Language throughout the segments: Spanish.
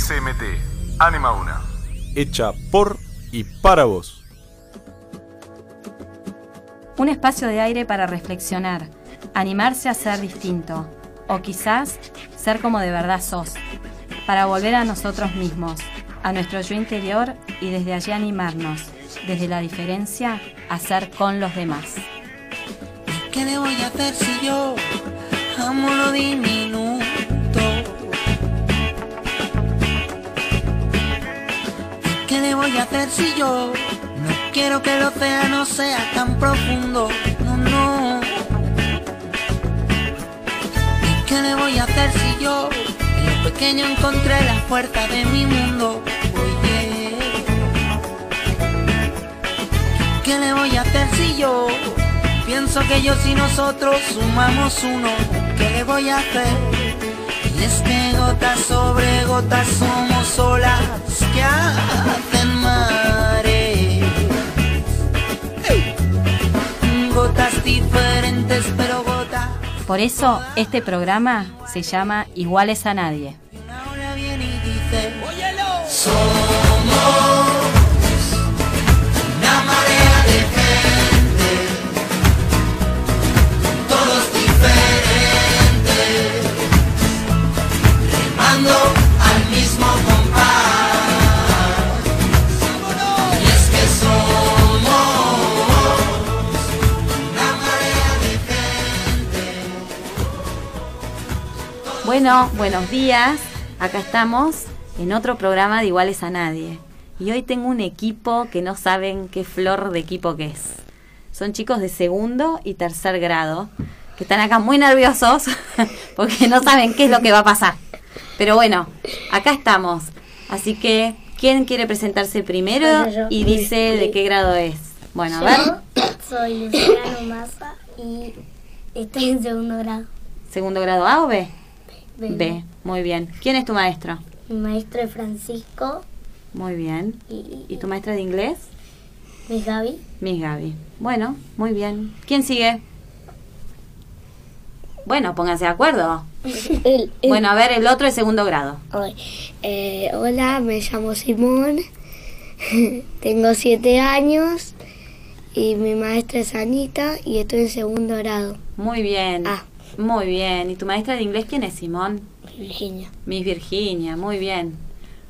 SMT, Anima Una. Hecha por y para vos. Un espacio de aire para reflexionar, animarse a ser distinto, o quizás ser como de verdad sos, para volver a nosotros mismos, a nuestro yo interior y desde allí animarnos, desde la diferencia, a ser con los demás. ¿Qué le voy a hacer si yo amo lo diminuto? ¿Qué le voy a hacer si yo no quiero que el océano sea tan profundo? No, no. ¿Y qué le voy a hacer si yo en lo pequeño encontré la puerta de mi mundo? Oye. ¿Qué le voy a hacer si yo pienso que yo y nosotros sumamos uno? ¿Qué le voy a hacer? Y es que gotas sobre gotas somos olas que hacen mares. Gotas diferentes, pero gotas. Por eso este programa se llama Iguales a Nadie. Una ola viene y dice: Somos Bueno, buenos días. Acá estamos en otro programa de Iguales a Nadie. Y hoy tengo un equipo que no saben qué flor de equipo que es. Son chicos de segundo y tercer grado que están acá muy nerviosos porque no saben qué es lo que va a pasar. Pero bueno, acá estamos. Así que, ¿quién quiere presentarse primero Bueno, y dice de qué grado es? Bueno, a ver, soy Luciano Massa y estoy en segundo grado. segundo grado A o B? B. B, muy bien. ¿Quién es tu maestro? Mi maestro es Francisco Muy bien. y, ¿Y tu maestra de inglés? mi Gaby. Miss Gaby. Bueno, muy bien. ¿Quién sigue? Bueno, pónganse de acuerdo. Bueno, a ver, el otro es segundo grado. Eh, hola, me llamo Simón, tengo siete años y mi maestra es Anita y estoy en segundo grado. Muy bien. Ah. Muy bien. ¿Y tu maestra de inglés quién es, Simón? Virginia. Miss Virginia, muy bien.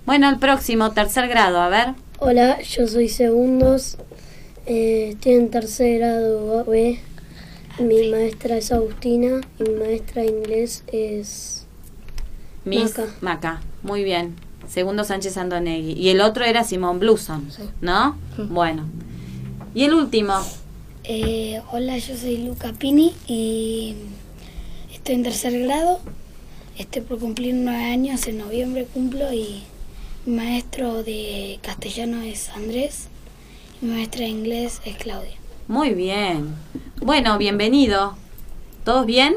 Bueno, el próximo, tercer grado, a ver. Hola, yo soy segundos, eh, estoy en tercer grado B. Mi maestra es Agustina y mi maestra de inglés es Miss Maca. Maca. Muy bien. Segundo Sánchez Andonegui. Y el otro era Simón Bluson, ¿no? Bueno. Y el último. Eh, hola, yo soy Luca Pini y estoy en tercer grado. Estoy por cumplir nueve años, en noviembre cumplo y mi maestro de castellano es Andrés y mi maestra de inglés es Claudia. Muy bien. Bueno, bienvenido. ¿Todos bien?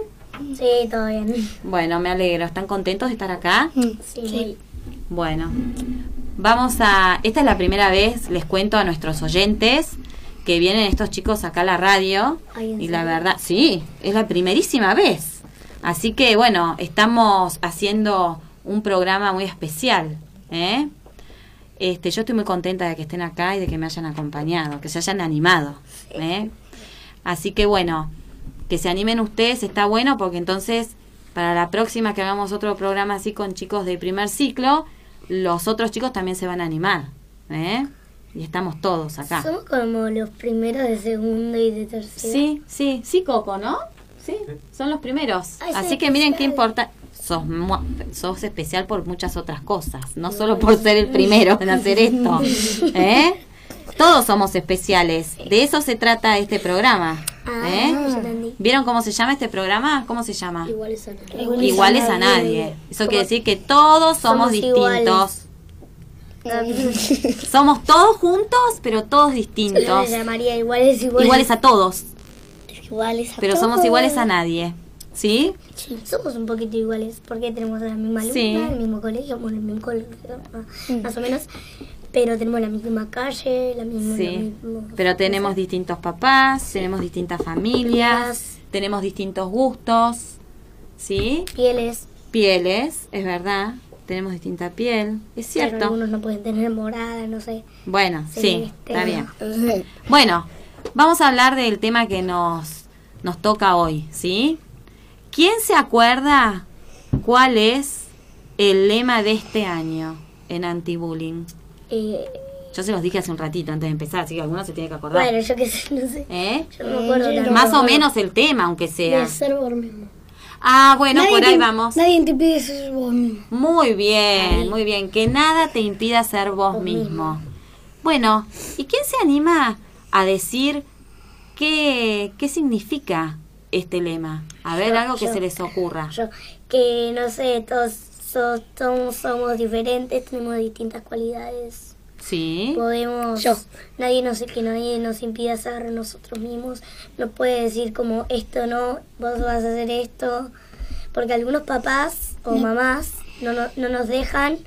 Sí, todo bien. Bueno, me alegro. ¿Están contentos de estar acá? Sí. Bueno, vamos a... Esta es la primera vez, les cuento a nuestros oyentes, que vienen estos chicos acá a la radio. Ay, ¿en Y la verdad, sí, es la primerísima vez. Así que bueno, estamos haciendo un programa muy especial. ¿eh? Este, yo estoy muy contenta de que estén acá y de que me hayan acompañado, que se hayan animado. ¿eh? Así que bueno, que se animen ustedes está bueno porque entonces para la próxima que hagamos otro programa así con chicos de primer ciclo, los otros chicos también se van a animar. ¿eh? Y estamos todos acá. Somos como los primeros de segundo y de tercero. Sí, sí, sí, Coco, ¿no? Sí, son los primeros. Ay, Así que miren qué especial. importa. Sos, sos especial por muchas otras cosas, no solo por ser el primero en hacer esto. ¿eh? Todos somos especiales. De eso se trata este programa. Ah, ¿eh? ¿Vieron cómo se llama este programa? ¿Cómo se llama? Iguales a nadie. Iguales a nadie. Eso quiere decir que todos somos, Somos distintos. Somos todos juntos, pero todos Yo distintos. le llamaría iguales, iguales. Iguales a todos, iguales a pero somos iguales a nadie. ¿Sí? Sí, somos un poquito iguales porque tenemos la misma alumna, Sí. el mismo colegio, bueno, el mismo colegio, más- o menos, pero tenemos la misma calle, la misma... Sí, la misma- pero tenemos distintos papás, tenemos distintas familias, tenemos distintos gustos, ¿sí? pieles. Pieles, es verdad. tenemos distinta piel, es cierto. algunos no pueden tener morada, no sé. Bueno, sí, está bien. ¿no? Bueno, vamos a hablar del tema que nos, nos toca hoy, ¿sí? ¿Quién se acuerda cuál es el lema de este año en anti-bullying? Eh, Yo se los dije hace un ratito antes de empezar, así que alguno se tiene que acordar. bueno, yo qué sé, no sé. ¿Eh? Yo no me acuerdo Eh. Más o menos el tema, aunque sea. De ser vos mismo. Ah, bueno, Nadie por te- ahí vamos. Nadie te pide ser vos mismo. Muy bien, muy bien. Que nada te impida ser vos mismo. Bueno, ¿y quién se anima a decir qué, qué significa este lema? A ver, Yo, algo que yo. se les ocurra. Yo, que no sé, todos so- somos, somos diferentes, tenemos distintas cualidades. Sí. Podemos, Yo. nadie nos, que nadie nos impida ser nosotros mismos. No puede decir como esto no, vos vas a hacer esto. Porque algunos papás o mamás no, no, no nos dejan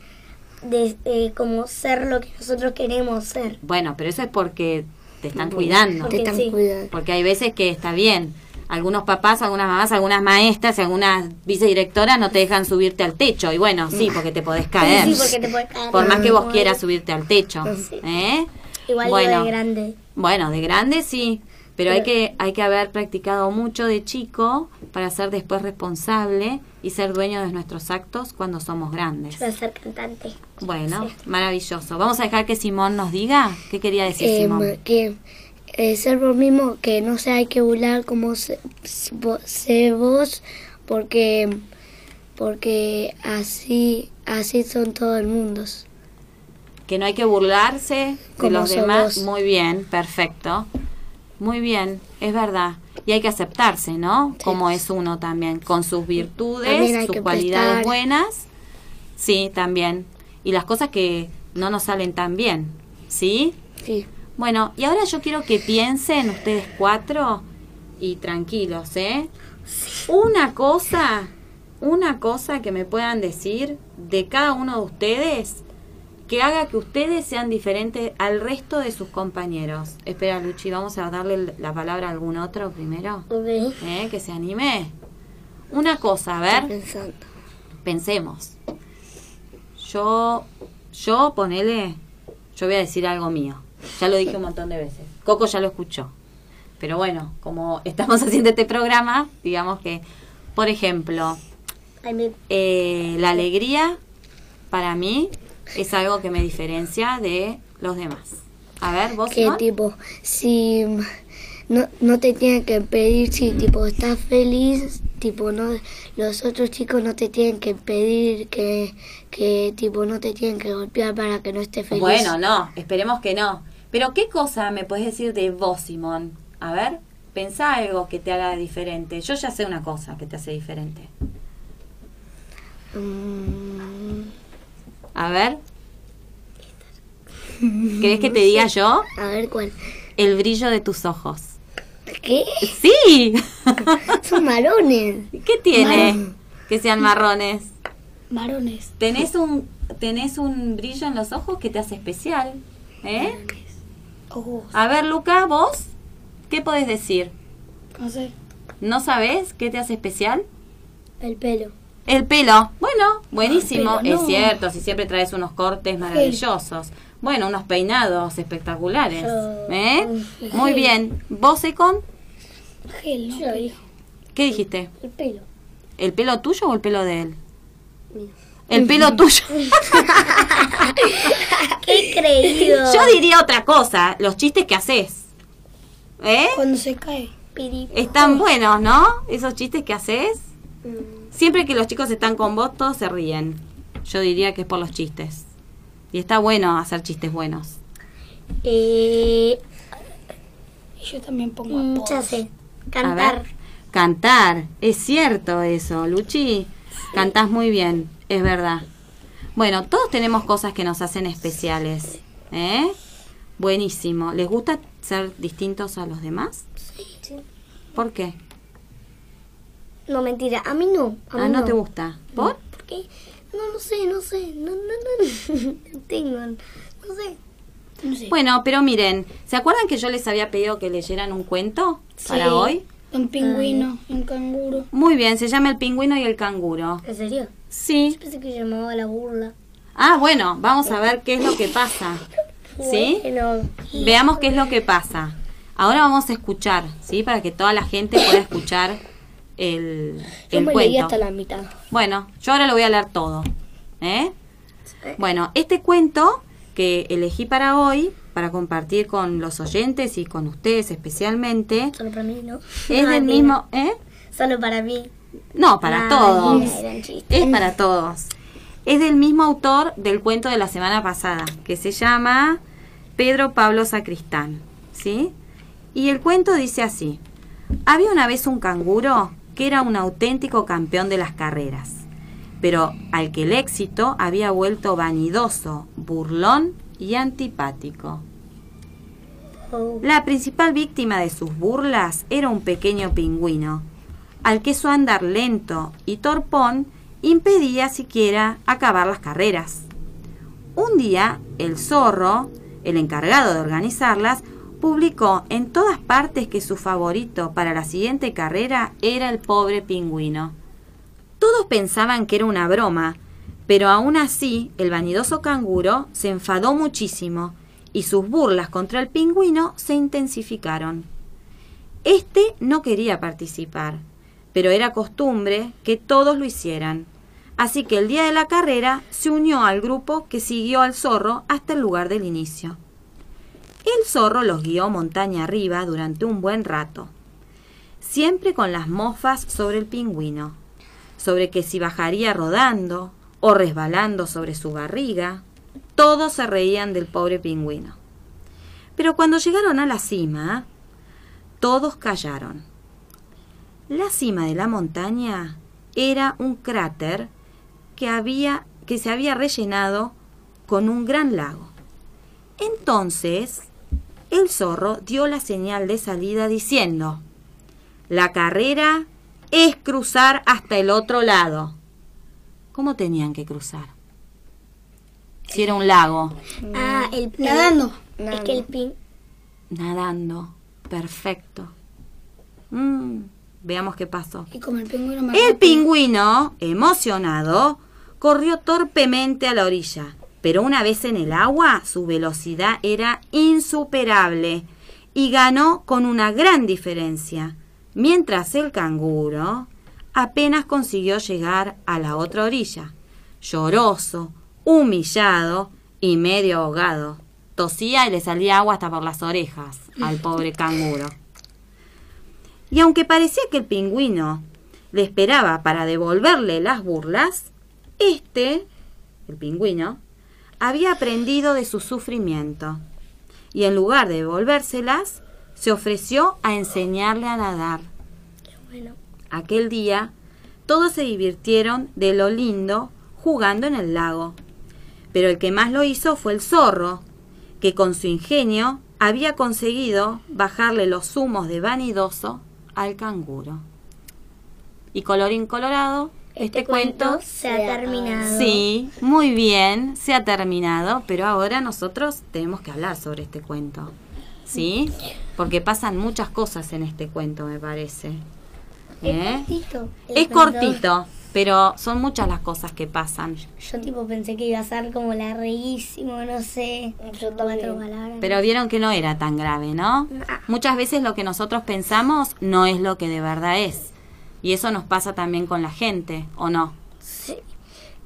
de, eh, como ser lo que nosotros queremos ser. Bueno, pero eso es porque te están cuidando. Porque Te están sí. cuidando. Porque hay veces que está bien. Algunos papás, algunas mamás, algunas maestras, algunas vicedirectoras no te dejan subirte al techo. Y bueno, sí, porque te podés caer. Sí, porque te puede caer. Por más que vos quieras subirte al techo. Sí. ¿eh? Igual bueno, de grande. Bueno, de grande sí, pero, hay que hay que haber practicado mucho de chico para ser después responsable y ser dueño de nuestros actos cuando somos grandes. Yo voy a ser cantante. Bueno, maravilloso. Vamos a dejar que Simón nos diga qué quería decir Eh, Simón. que eh, ser vos mismo, que no se hay que burlar como se, vos, porque porque así así son todo el mundo. Que no hay que burlarse de los demás. vos. Muy bien, perfecto. Muy bien, es verdad. Y hay que aceptarse, ¿no? Como es uno también, con sus virtudes, sus cualidades prestar. buenas. Sí, también. Y las cosas que no nos salen tan bien, ¿sí? Sí. Bueno, y ahora yo quiero que piensen ustedes cuatro y tranquilos, ¿eh? Una cosa, una cosa que me puedan decir de cada uno de ustedes que haga que ustedes sean diferentes al resto de sus compañeros. Espera, Luchi, vamos a darle la palabra a algún otro primero, Ok. ¿eh? Que se anime. Una cosa, a Estoy ver, pensando. pensemos. Yo, yo, ponele, yo voy a decir algo mío. Ya lo dije un montón de veces. Coco ya lo escuchó. Pero bueno, como estamos haciendo este programa, digamos que, por ejemplo, eh, la alegría para mí es algo que me diferencia de los demás. A ver, vos, Que tipo, si no, no te tienen que pedir si tipo estás feliz, tipo no los otros chicos no te tienen que pedir que, que tipo no te tienen que golpear para que no estés feliz. Bueno, no, esperemos que no. Pero ¿qué cosa me puedes decir de vos, Simón? A ver, pensá algo que te haga diferente. Yo ya sé una cosa que te hace diferente. Mm, A ver. ¿Querés que te diga yo? a ver cuál. El brillo de tus ojos. ¿Qué? ¡Sí! Son marones. ¿Qué tiene que sean marrones? Marones. ¿Tenés un, tenés un brillo en los ojos que te hace especial. ¿Eh? Ojos. A ver, Luca, vos, ¿qué podés decir? No sé. ¿No sabés qué te hace especial? El pelo. El pelo. Bueno, buenísimo. pelo, Es no. cierto, si siempre traes unos cortes maravillosos. Bueno, unos peinados espectaculares. Yo- ¿Eh? Muy bien. ¿Vos, Econ? Gel, ¿no? Yo dije ¿Qué dijiste? El pelo. ¿El pelo tuyo o el pelo de él? Mío. El pelo tuyo. ¡Qué creído! Yo diría otra cosa. Los chistes que haces. ¿Eh? Cuando se cae. Están buenos, ¿no? Esos chistes que haces. Siempre que los chicos están con vos, todos se ríen. Yo diría que es por los chistes. Y está bueno hacer chistes buenos. Eh, Yo también pongo mm, ya sé. Cantar. ver. Cantar. Es cierto eso, Luchi. Cantás muy bien, es verdad. Bueno, todos tenemos cosas que nos hacen especiales. ¿Eh? Buenísimo. ¿Les gusta ser distintos a los demás? Sí. ¿Por qué? No, mentira. A mí no. A mí Ah, no te gusta. ¿Por? ¿Por qué? No, no sé, no sé. No, no, no. No tengo. No sé. No sé. Bueno, pero miren, ¿se acuerdan que yo les había pedido que leyeran un cuento para Sí. hoy? Un pingüino, un canguro. Muy bien, se llama El pingüino y el canguro. ¿En serio? Sí. Pensé que llamaba la burla. Ah, bueno, vamos a ver qué es lo que pasa. ¿Sí? Bueno, Veamos qué es lo que pasa. Ahora vamos a escuchar, ¿sí? Para que toda la gente pueda escuchar el, yo el me leí cuento. hasta la mitad. Bueno, yo ahora lo voy a leer todo. ¿eh? Bueno, este cuento que elegí para hoy, para compartir con los oyentes y con ustedes especialmente, Solo para mí, ¿no? es No, del mismo... ¿eh? Solo para mí. No, para todos. Es para todos. Es del mismo autor del cuento de la semana pasada, que se llama Pedro Pablo Sacristán. ¿Sí? Y el cuento dice así. Había una vez un canguro que era un auténtico campeón de las carreras, pero al que el éxito había vuelto vanidoso, burlón y antipático. La principal víctima de sus burlas era un pequeño pingüino, al que su andar lento y torpón impedía siquiera acabar las carreras. Un día, el zorro, el encargado de organizarlas, publicó en todas partes que su favorito para la siguiente carrera era el pobre pingüino. Todos pensaban que era una broma, pero aún así el vanidoso canguro se enfadó muchísimo y sus burlas contra el pingüino se intensificaron. Este no quería participar, pero era costumbre que todos lo hicieran. Así que el día de la carrera se unió al grupo que siguió al zorro hasta el lugar del inicio. El zorro los guió montaña arriba durante un buen rato, siempre con las mofas sobre el pingüino, sobre que si bajaría rodando o resbalando sobre su barriga, todos se reían del pobre pingüino. Pero cuando llegaron a la cima, todos callaron. La cima de la montaña era un cráter que había que se había rellenado con un gran lago. Entonces, el zorro dio la señal de salida diciendo: "La carrera es cruzar hasta el otro lado." ¿Cómo tenían que cruzar? Si era un lago, Ah, el Nadando. Es que el pin... nadando, perfecto. Mm, veamos qué pasó. Y como el pingüino, emocionado, corrió torpemente a la orilla, pero una vez en el agua su velocidad era insuperable y ganó con una gran diferencia, mientras el canguro apenas consiguió llegar a la otra orilla, lloroso, humillado y medio ahogado. Tosía y le salía agua hasta por las orejas al pobre canguro. Y aunque parecía que el pingüino le esperaba para devolverle las burlas, este, el pingüino, había aprendido de su sufrimiento y en lugar de devolvérselas, se ofreció a enseñarle a nadar. Bueno, Aquel día, todos se divirtieron de lo lindo jugando en el lago. Pero el que más lo hizo fue el zorro, que con su ingenio había conseguido bajarle los humos de vanidoso al canguro. Y colorín colorado, este, cuento se ha terminado. Sí, muy bien, se ha terminado, pero ahora nosotros tenemos que hablar sobre este cuento. ¿Sí? Porque pasan muchas cosas en este cuento, me parece. ¿Eh? Es cortito. El Es cuento- cortito, pero son muchas las cosas que pasan. Yo tipo pensé que iba a ser como larguísimo, no sé. Cuatro palabras. Pero vieron que no era tan grave, ¿no? Muchas veces lo que nosotros pensamos no es lo que de verdad es. Y eso nos pasa también con la gente, ¿o no? Sí.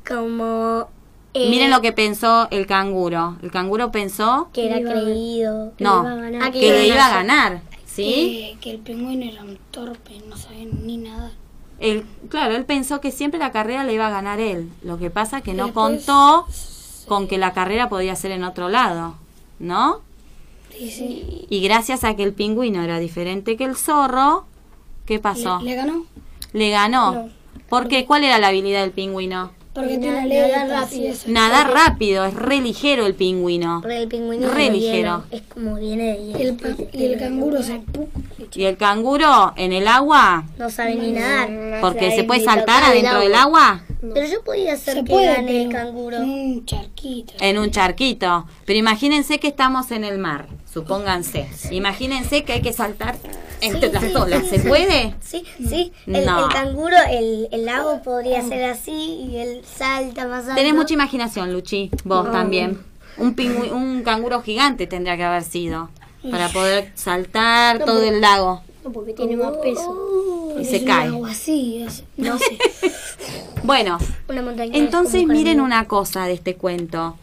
Como... eh, Miren lo que pensó el canguro. El canguro pensó que era creído. no, iba a ganar. Que, que le iba a iba ganar. ¿sí? Que, que el pingüino era un torpe, no sabía ni nada. Él, claro, él pensó que siempre la carrera le iba a ganar él. Lo que pasa es que no Después, contó con que la carrera podía ser en otro lado, ¿no? Sí, sí. Y gracias a que el pingüino era diferente que el zorro, ¿qué pasó? ¿Le, le ganó? Le ganó. No. ¿Por qué? ¿Cuál era la habilidad del pingüino? Porque tiene nadar rápido. Nadar rápido, es re ligero el pingüino. Porque el pingüino Re es ligero. Es como viene de Y hielo. el, pa- y el canguro se Y el canguro en el agua, No sabe ni nadar. porque se puede saltar adentro del agua. Pero yo podía hacer Se que puede, gane el canguro. en un charquito. En un charquito. Pero imagínense que estamos en el mar. Supónganse. Imagínense que hay que saltar entre las olas. ¿Se puede? Sí, sí. El, No. el canguro, el, el lago podría ser así y él salta más alto. Tenés mucha imaginación, Luchi. Vos también. Un, pingüi- un canguro gigante tendría que haber sido. Para poder saltar todo el lago. No, porque tiene más peso. Y Es se cae. así, es- no sé. Bueno, Una entonces miren una cosa de este cuento.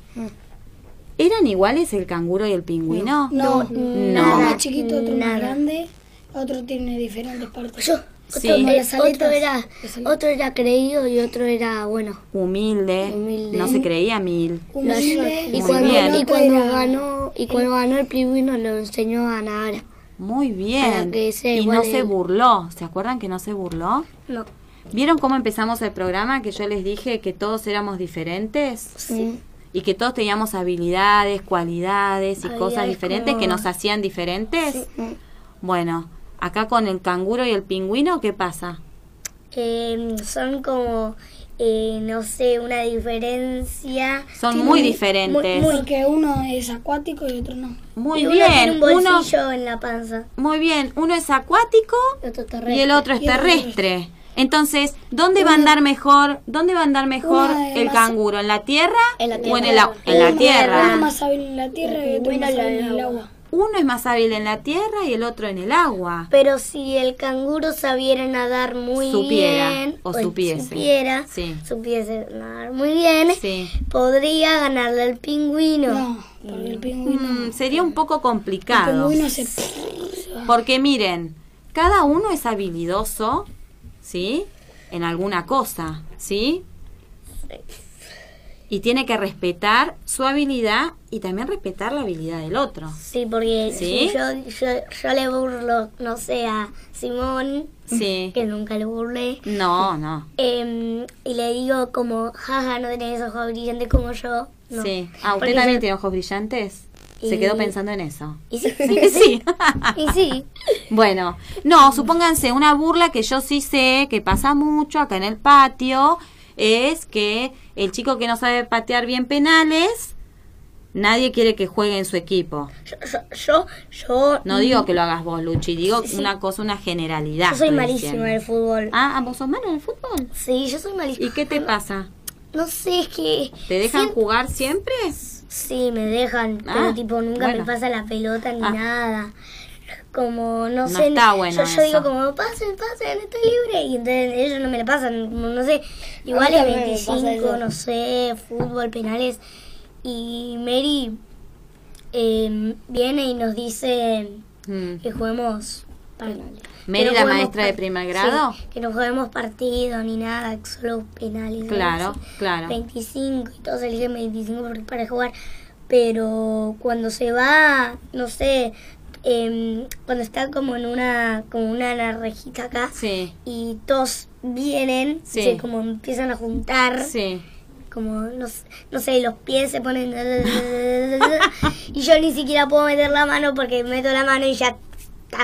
¿Eran iguales el canguro y el pingüino? No, No. uno más chiquito, otro Nada. más grande, otro tiene diferentes partes. Yo, Sí. otro, Las otro aletas. era, otro era creído y otro era bueno. Humilde. Humilde. No se creía mil. Humilde, y cuando, y ganó y cuando ganó el pingüino lo enseñó a nadar. Muy bien. Y no se burló. ¿Se acuerdan que no se burló? No. ¿Vieron cómo empezamos el programa? Que yo les dije que todos éramos diferentes. Sí. Y que todos teníamos habilidades, cualidades y cosas diferentes como- que nos hacían diferentes. Sí. Bueno, acá con el canguro y el pingüino, ¿qué pasa? Eh, son como, eh, no sé, una diferencia. Son muy un- diferentes. Muy, Porque uno es acuático y otro no. y uno tiene bien. un Uno, bolsillo en la panza. muy bien. Uno es acuático Y otro terrestre. y el otro es terrestre. Entonces, ¿dónde va a andar mejor? ¿Dónde va a andar mejor es el canguro? ¿En la tierra, En la o en tierra. el, au- en la Uno- tierra? Uno más hábil en la tierra y otro más en hábil el en el agua. agua. Uno es más hábil en la tierra y el otro en el agua. Pero si el canguro sabiera nadar muy Supiera, bien, o supiese. supiera, Sí. supiese nadar muy bien, Sí. podría ganarle al pingüino. No, porque el pingüino, Mm, sería un poco el complicado. pingüino se... Porque miren, cada uno es habilidoso, ¿sí? En alguna cosa, ¿sí? Y tiene que respetar su habilidad y también respetar la habilidad del otro. Sí, porque ¿Sí? si yo, yo, yo le burlo, no sé, a Simón, Sí. que nunca le burlé, No, no. em, y le digo como, jaja, no tenés ojos brillantes como yo. No. Sí. Ah, ¿usted Porque también yo- tiene ojos brillantes? Se quedó pensando en eso. Y sí, sí. y sí. Bueno, no, supónganse una burla que yo sí sé que pasa mucho acá en el patio, es que el chico que no sabe patear bien penales, nadie quiere que juegue en su equipo. Yo, yo, yo, No digo que lo hagas vos, Luchi, digo una cosa, una generalidad. yo soy diciendo. en el fútbol. Ah, ¿vos sos malo en el fútbol? Sí, yo soy malísima. ¿Y qué te pasa? No sé, es que... ¿Te dejan jugar siempre? Sí, me dejan, Ah, pero tipo nunca bueno. me pasa la pelota ni Ah. nada. Como, no, No sé. está bueno yo, yo eso. digo como, pasen, pasen, estoy libre. Y entonces ellos no me la pasan, como, no sé. Igual es también me pasa 25, eso. no sé, fútbol, penales. Y Mary eh, viene y nos dice Mm. que juguemos... par- ¿Mary, que no la maestra de primer grado? sí, que no juguemos partido ni nada, solo penales. Claro, así. claro. 25 y todos eligen 25 por- para jugar. Pero cuando se va, no sé, em, cuando está como en una, como una narrejita acá Sí, y todos vienen, Sí. se como empiezan a juntar, sí. como no, no sé, los pies se ponen y yo ni siquiera puedo meter la mano porque meto la mano y ya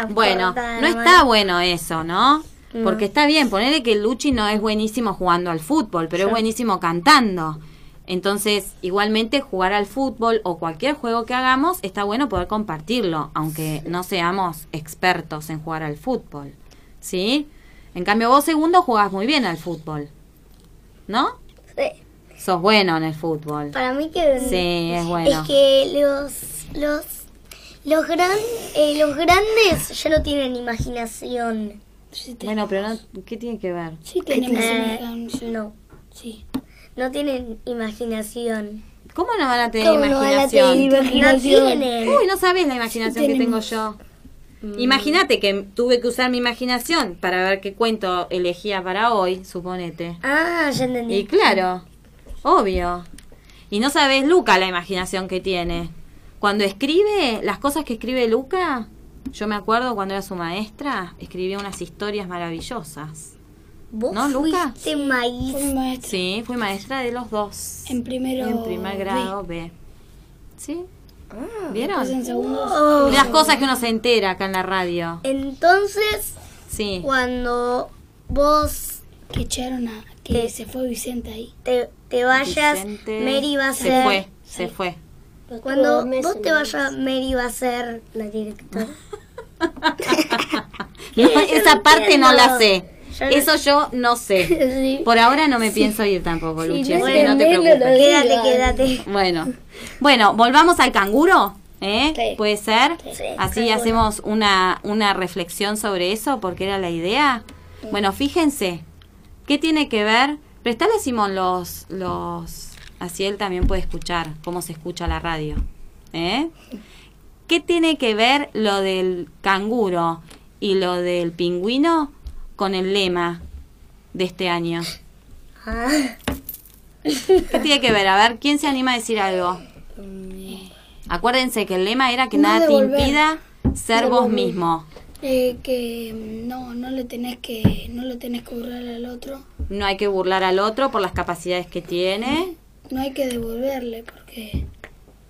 Bueno, no está bueno eso, ¿no? No. Porque está bien, ponerle que Luchi no es buenísimo jugando al fútbol, pero es buenísimo cantando. Entonces, igualmente jugar al fútbol o cualquier juego que hagamos, está bueno poder compartirlo, aunque no seamos expertos en jugar al fútbol. ¿Sí? En cambio, vos segundo jugás muy bien al fútbol. ¿No? Sí. Sos bueno en el fútbol. Para mí que Sí, es bueno. Es que los los los gran eh, los grandes ya no tienen imaginación. Sí, Bueno, pero no, ¿qué tiene que ver? sí tenemos Eh, imaginación. no, Sí. no tienen imaginación. ¿Cómo no van a tener ¿Cómo no van a imaginación? tener imaginación? No tienen. Uy, no sabes la imaginación que tengo yo. Imagínate que tuve que usar mi imaginación para ver qué cuento elegía para hoy, suponete. Ah, ya entendí. Y claro, obvio. Y no sabes Luca la imaginación que tiene. Cuando escribe, las cosas que escribe Luca, yo me acuerdo cuando era su maestra, escribía unas historias maravillosas. ¿Vos ¿No, Luca? fuiste maestra Sí, fui maestra de los dos. en primero En primer grado B. ¿Sí? Después ¿Vieron? en segundo Oh. Las cosas que uno se entera acá en la radio. Entonces, Sí. cuando vos que echaron a. que se fue Vicente ahí. te, te vayas, Vicente Mary va a se ser... fue, se fue. Cuando vos te vayas, Mary va a ser la directora. No, esa parte no la sé. Yo no- Eso yo no sé. Sí. Por ahora no me pienso ir tampoco, Luchi, así que Bueno, no te preocupes. Quédate, quédate. Bueno, bueno, volvamos al canguro, ¿eh? Sí. ¿Puede ser? Sí, Así hacemos una, una reflexión sobre eso, porque era la idea. Bueno, fíjense, ¿qué tiene que ver? Prestale a Simón los, los, así él también puede escuchar cómo se escucha la radio, ¿eh? ¿Qué tiene que ver lo del canguro y lo del pingüino con el lema de este año? ¿Qué tiene que ver? A ver, ¿quién se anima a decir algo? Acuérdense que el lema era que No nada te impida ser vos mismo. Eh, que mm, no, no le tenés que. no lo tenés que burlar al otro. No hay que burlar al otro por las capacidades que tiene. No hay que devolverle porque.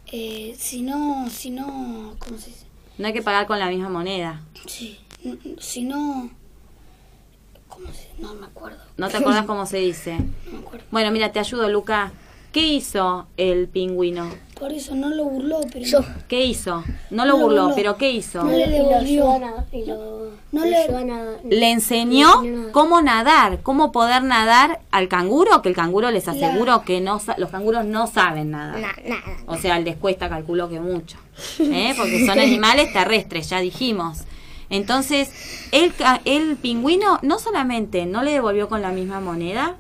eh, si no. si no. ¿cómo se dice? No hay que pagar con la misma moneda. Sí. Si no. ¿Cómo se No me acuerdo. ¿No te acuerdas cómo se dice? No me acuerdo. Bueno, mira, te ayudo, Luca. ¿Qué hizo el pingüino? Por eso no lo burló, pero. Yo. ¿Qué hizo? No lo No lo burló, burló. pero ¿qué hizo? No le devolvió. No le- Le enseñó cómo nadar, cómo poder nadar al canguro, que el canguro les aseguro que no sa- los canguros no saben nadar. nada. O sea, les cuesta, calculo que mucho. ¿eh? Porque son animales terrestres, ya dijimos. Entonces, el, ca- el pingüino no solamente no le devolvió con la misma moneda,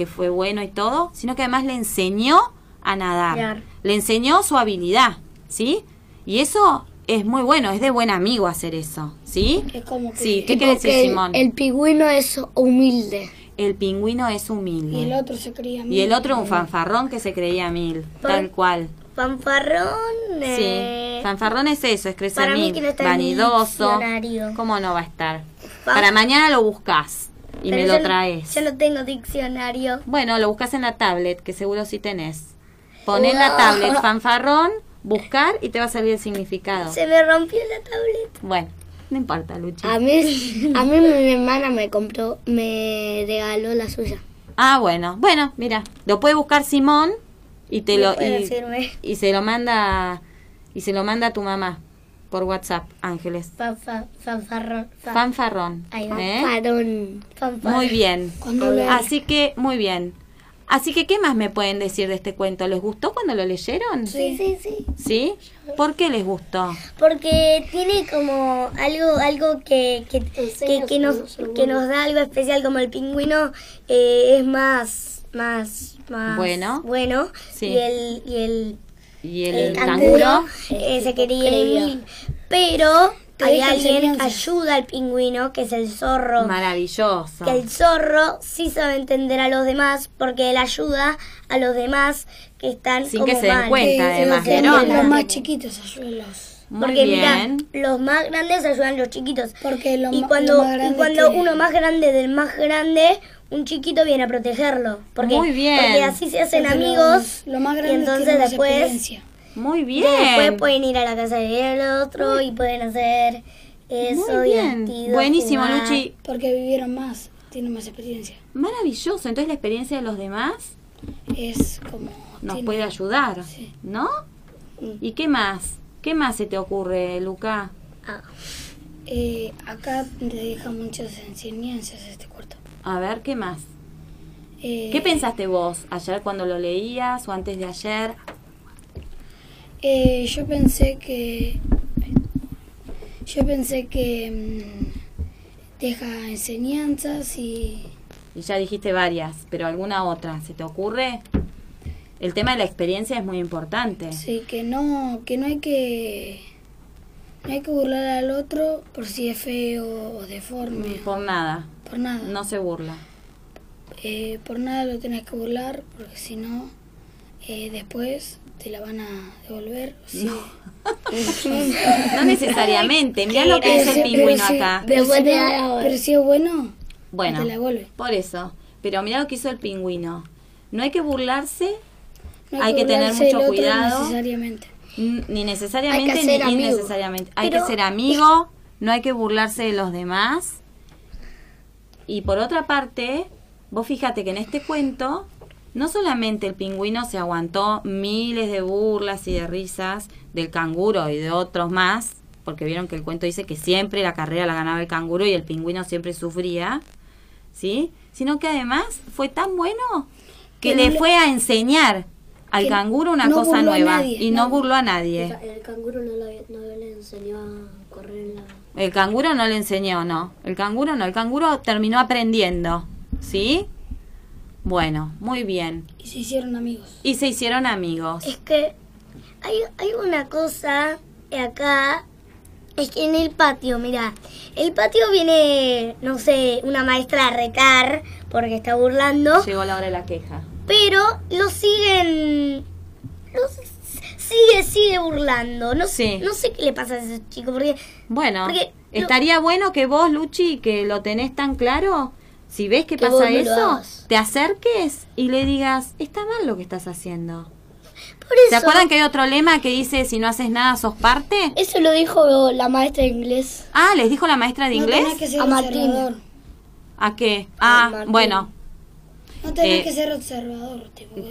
que fue bueno y todo, sino que además le enseñó a nadar. Claro. Le enseñó su habilidad, ¿sí? Y eso es muy bueno, es de buen amigo hacer eso, ¿sí? Es como que. Sí, ¿qué quiere decir Simón? El pingüino es humilde. El pingüino es humilde. Y el otro se creía Y el mil. otro un fanfarrón que se creía mil, tal cual. Fanfarrón. eh, Sí, fanfarrón es eso, es crecer mil, no vanidoso. ¿Cómo no va a estar? Fan- Para mañana lo buscas y pero me lo traes. Yo no tengo diccionario. Bueno, lo buscas en la tablet, que seguro sí tenés. Pon en la tablet fanfarrón, buscar y te va a salir el significado. Se me rompió la tablet. Bueno, no importa, Luchi. A mí, a mí mi hermana me compró, me regaló la suya. Ah, bueno. Bueno, mira, lo puede buscar Simón y te lo y se lo manda y se lo manda a tu mamá por WhatsApp, Ángeles. Fan, fan, fanfarrón. fan- Fanfarrón. Ay, ¿eh? fanfarrón. Fanfarrón. Muy bien. Así que, muy bien. Así que, ¿qué más me pueden decir de este cuento? ¿Les gustó cuando lo leyeron? Sí, sí, sí. ¿Sí? ¿Por qué les gustó? Porque tiene como algo algo que, que, que, que nos, que nos da algo especial como el pingüino eh, es más más más Bueno. bueno Sí. y el y el, Y el, el canguro. eh, se quería ir pero hay alguien que ayuda al pingüino que es el zorro Maravilloso. que el zorro sí sabe entender a los demás porque él ayuda a los demás que están Sin como que se den mal. cuenta, Sí, además, ¿vieron? Los más chiquitos ayúdenlos. Muy Porque mira, bien. los más grandes ayudan a los chiquitos. Porque lo y cuando, lo más grande y cuando uno más grande del más grande, un chiquito viene a protegerlo. Porque, Muy bien. Porque así se hacen Porque amigos. Lo más grande y entonces tienen más después, experiencia. Muy y después bien. pueden ir a la casa del otro y pueden hacer eso Muy bien. divertido. Buenísimo, jugar. Luchi. Porque vivieron más, tienen más experiencia. Maravilloso. Entonces, la experiencia de los demás Es como. nos tiene- puede ayudar, Sí. ¿no? ¿Y qué más? ¿Qué más se te ocurre, Luca? Ah, Eh, acá te deja muchas enseñanzas este cuarto. A ver, ¿qué más? Eh, ¿Qué pensaste vos ayer cuando lo leías o antes de ayer? Eh, yo pensé que. Yo pensé que. mm, deja enseñanzas y. Y ya dijiste varias, pero alguna otra, ¿se te ocurre? El tema de la experiencia es muy importante. Sí, que no, que no hay que. No hay que burlar al otro por si es feo o deforme. Por nada, Por nada. no se burla. Eh, por nada lo tenés que burlar porque si no, eh, después te la van a devolver. Sí. No necesariamente, mirá lo que hizo el Pero pingüino si- acá. Pero, si no- da la- pero si es bueno, Bueno, te la devuelve. por eso. Pero mirá lo que hizo el pingüino. No hay que burlarse, No Hay que tener mucho cuidado. necesariamente. ni necesariamente ni innecesariamente. Hay Pero- que ser amigo, no hay que burlarse de los demás. Y por otra parte, vos fíjate que en este cuento no solamente el pingüino se aguantó miles de burlas y de risas del canguro y de otros más, porque vieron que el cuento dice que siempre la carrera la ganaba el canguro y el pingüino siempre sufría, ¿sí? Sino que además fue tan bueno que le- fue a enseñar al que canguro una no cosa nueva nadie, y no no. burló a nadie. El canguro no, le- no le enseñó a correr en la... El canguro no le enseñó, no. El canguro no. El canguro terminó aprendiendo. ¿Sí? Bueno, muy bien. Y se hicieron amigos. Y se hicieron amigos. Es que hay, hay una cosa acá, es que en el patio, mira, el patio viene, no sé, una maestra a retar porque está burlando, Llegó la hora de la queja. Pero lo siguen, lo sigue, sigue burlando. No, Sí. no sé qué le pasa a ese chico, porque Bueno, Porque lo- estaría bueno que vos, Luchi, que lo tenés tan claro, si ves que, Que pasa eso, te acerques y le digas, está mal lo que estás haciendo. por eso... ¿Se acuerdan que hay otro lema que dice, si no haces nada, sos parte? Eso lo dijo la maestra de inglés. Ah, ¿les dijo la maestra de No inglés? tenés que ser A Martín. ¿A qué? A Ah, Martín. bueno, No tenés Eh, que ser observador.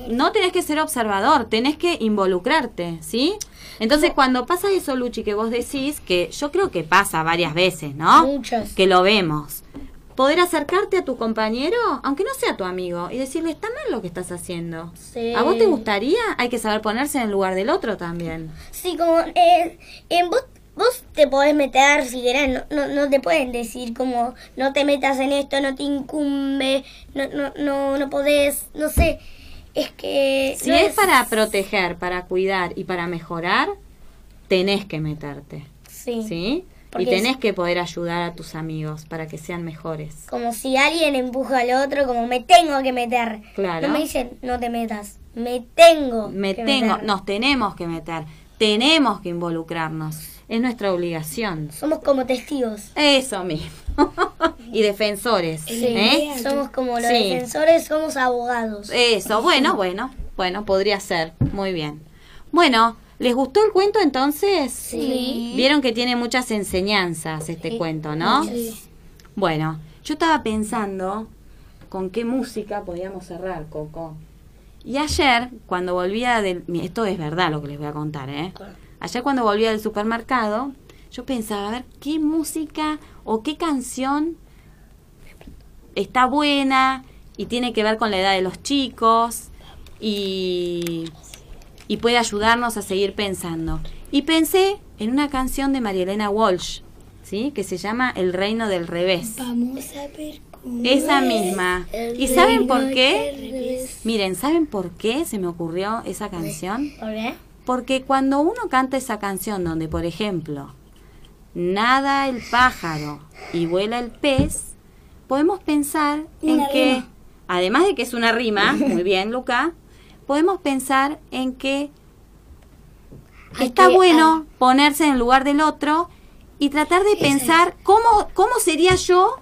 no tenés que ser observador, tenés que involucrarte, ¿sí? Entonces, cuando pasa eso, Luchi, que vos decís, que yo creo que pasa varias veces, ¿no? Muchas. Que lo vemos. Poder acercarte a tu compañero, aunque no sea tu amigo, y decirle, está mal lo que estás haciendo. Sí. ¿A vos te gustaría? Hay que saber ponerse en el lugar del otro también. Sí, como eh, en vos, vos te podés meter si querés, no, no, no te pueden decir como no te metas en esto, no te incumbe, no, no, no, no podés, no sé, es que... Si no es para proteger, para cuidar y para mejorar, tenés que meterte, Sí, ¿sí? Porque y tenés que poder ayudar a tus amigos para que sean mejores. como si alguien empuja al otro, como me tengo que meter. Claro. No me dicen no te metas, me tengo Me que tengo, meter. nos tenemos que meter, tenemos que involucrarnos. Es nuestra obligación. Somos como testigos. Eso mismo. y defensores. Sí. ¿eh? Somos como los Sí. defensores, somos abogados. Eso, bueno, bueno, bueno, podría ser. Muy bien. Bueno, ¿les gustó el cuento entonces? Sí. Vieron que tiene muchas enseñanzas este cuento, ¿no? Bueno, yo estaba pensando con qué música podíamos cerrar, Coco. Y ayer, cuando volvía del... mi- Esto es verdad lo que les voy a contar, ¿eh? Ayer cuando volvía del supermercado, yo pensaba, a ver, ¿qué música o qué canción está buena y tiene que ver con la edad de los chicos y, y puede ayudarnos a seguir pensando? Y pensé en una canción de María Elena Walsh, ¿sí? Que se llama El Reino del Revés. Vamos a ver cómo Esa es misma. el ¿Y saben por qué? Miren, ¿saben por qué se me ocurrió esa canción? ¿Por qué? Porque cuando uno canta esa canción donde, por ejemplo, nada el pájaro y vuela el pez, podemos pensar en que, rima. además de que es una rima, muy bien, Luca, podemos pensar en que Hay está que- bueno ponerse en el lugar del otro y tratar de pensar cómo, cómo sería yo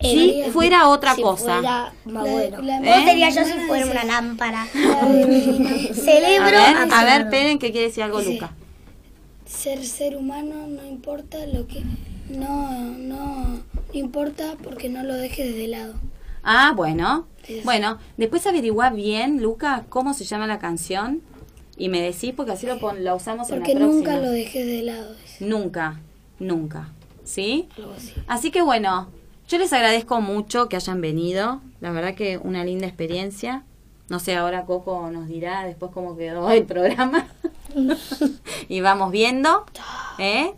si Eh, fuera otra si cosa. fuera más La- bueno. la ¿Eh? ¿Cómo sería yo si fuera una lámpara? la de- A ver, a ver, que quiere decir algo Sí. Luca. Ser ser humano no importa lo que no no no importa porque no lo dejes de lado. Ah, bueno. Bueno, después averigua bien, Luca, cómo se llama la canción y me decís porque así lo, pon- lo usamos Porque en la nunca próxima. lo dejes de lado. Nunca, nunca. ¿Sí? Algo así. Así que bueno, yo les agradezco mucho que hayan venido. La verdad que una linda experiencia. No sé, ahora Coco nos dirá después cómo quedó el programa. y vamos viendo. ¿eh?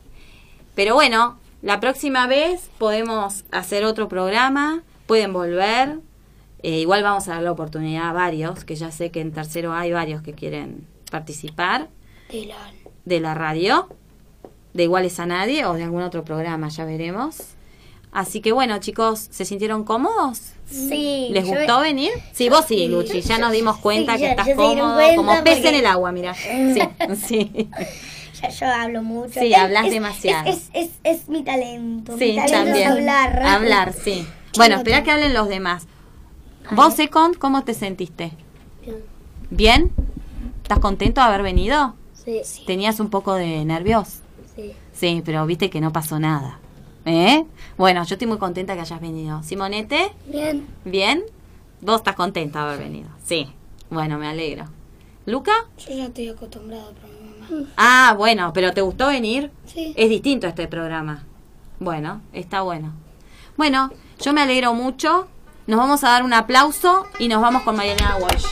Pero bueno, la próxima vez podemos hacer otro programa. Pueden volver. Eh, igual vamos a dar la oportunidad a varios, que ya sé que en tercero hay varios que quieren participar De la de la radio, de Iguales a Nadie o de algún otro programa, ya veremos. Así que bueno, chicos, ¿se sintieron cómodos? Sí. ¿Les yo- gustó venir? Sí, vos sí, Luchi, ya nos dimos cuenta Sí, que estás cómodo, como pez porque- en el agua, mira. Sí, sí. Ya yo hablo mucho. Sí, hablas demasiado. Es, es, es, es mi talento. Sí, mi talento también. es hablar. Hablar, sí. Bueno, espera que hablen los demás. Vos, Second, ¿cómo te sentiste? Bien. ¿Bien? ¿Estás contento de haber venido? Sí, ¿Tenías un poco de nervios? sí. Sí, pero viste que no pasó nada. ¿Eh? Bueno, yo estoy muy contenta que hayas venido. Simonete, Bien, ¿bien? Vos estás contenta de haber venido. Sí. Bueno, me alegro. ¿Luca? Yo ya estoy acostumbrado mi mamá. Ah, bueno, pero ¿te gustó venir? Sí. Es distinto este programa. Bueno, está bueno. Bueno, yo me alegro mucho. Nos vamos a dar un aplauso y nos vamos con Mariana Walsh.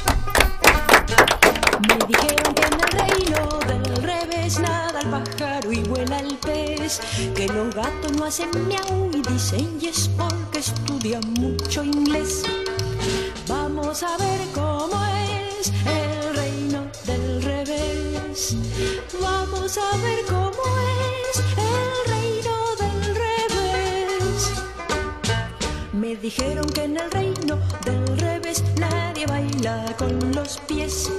Me dijeron que que los gatos no hacen miau y dicen yes porque estudian mucho inglés. Vamos a ver cómo es el reino del revés. Vamos a ver cómo es el reino del revés. Me dijeron que en el reino del revés nadie baila con los pies,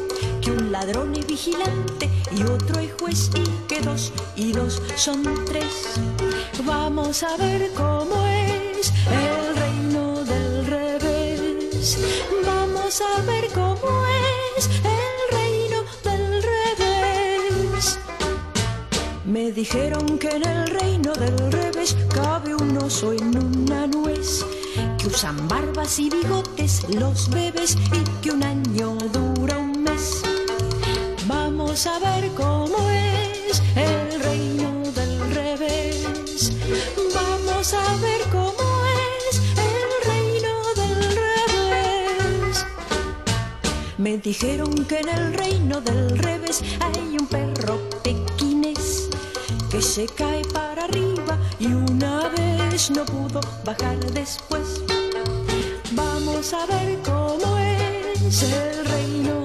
que un ladrón es vigilante y otro es juez y que dos y dos son tres. Vamos a ver cómo es el reino del revés. Vamos a ver cómo es el reino del revés. Me dijeron que en el reino del revés cabe un oso en una nuez, que usan barbas y bigotes los bebés y que un año dura un. A ver cómo es el reino del revés. Vamos a ver cómo es el reino del revés. Me dijeron que en el reino del revés hay un perro pequinés que se cae para arriba y una vez no pudo bajar después. Vamos a ver cómo es el reino.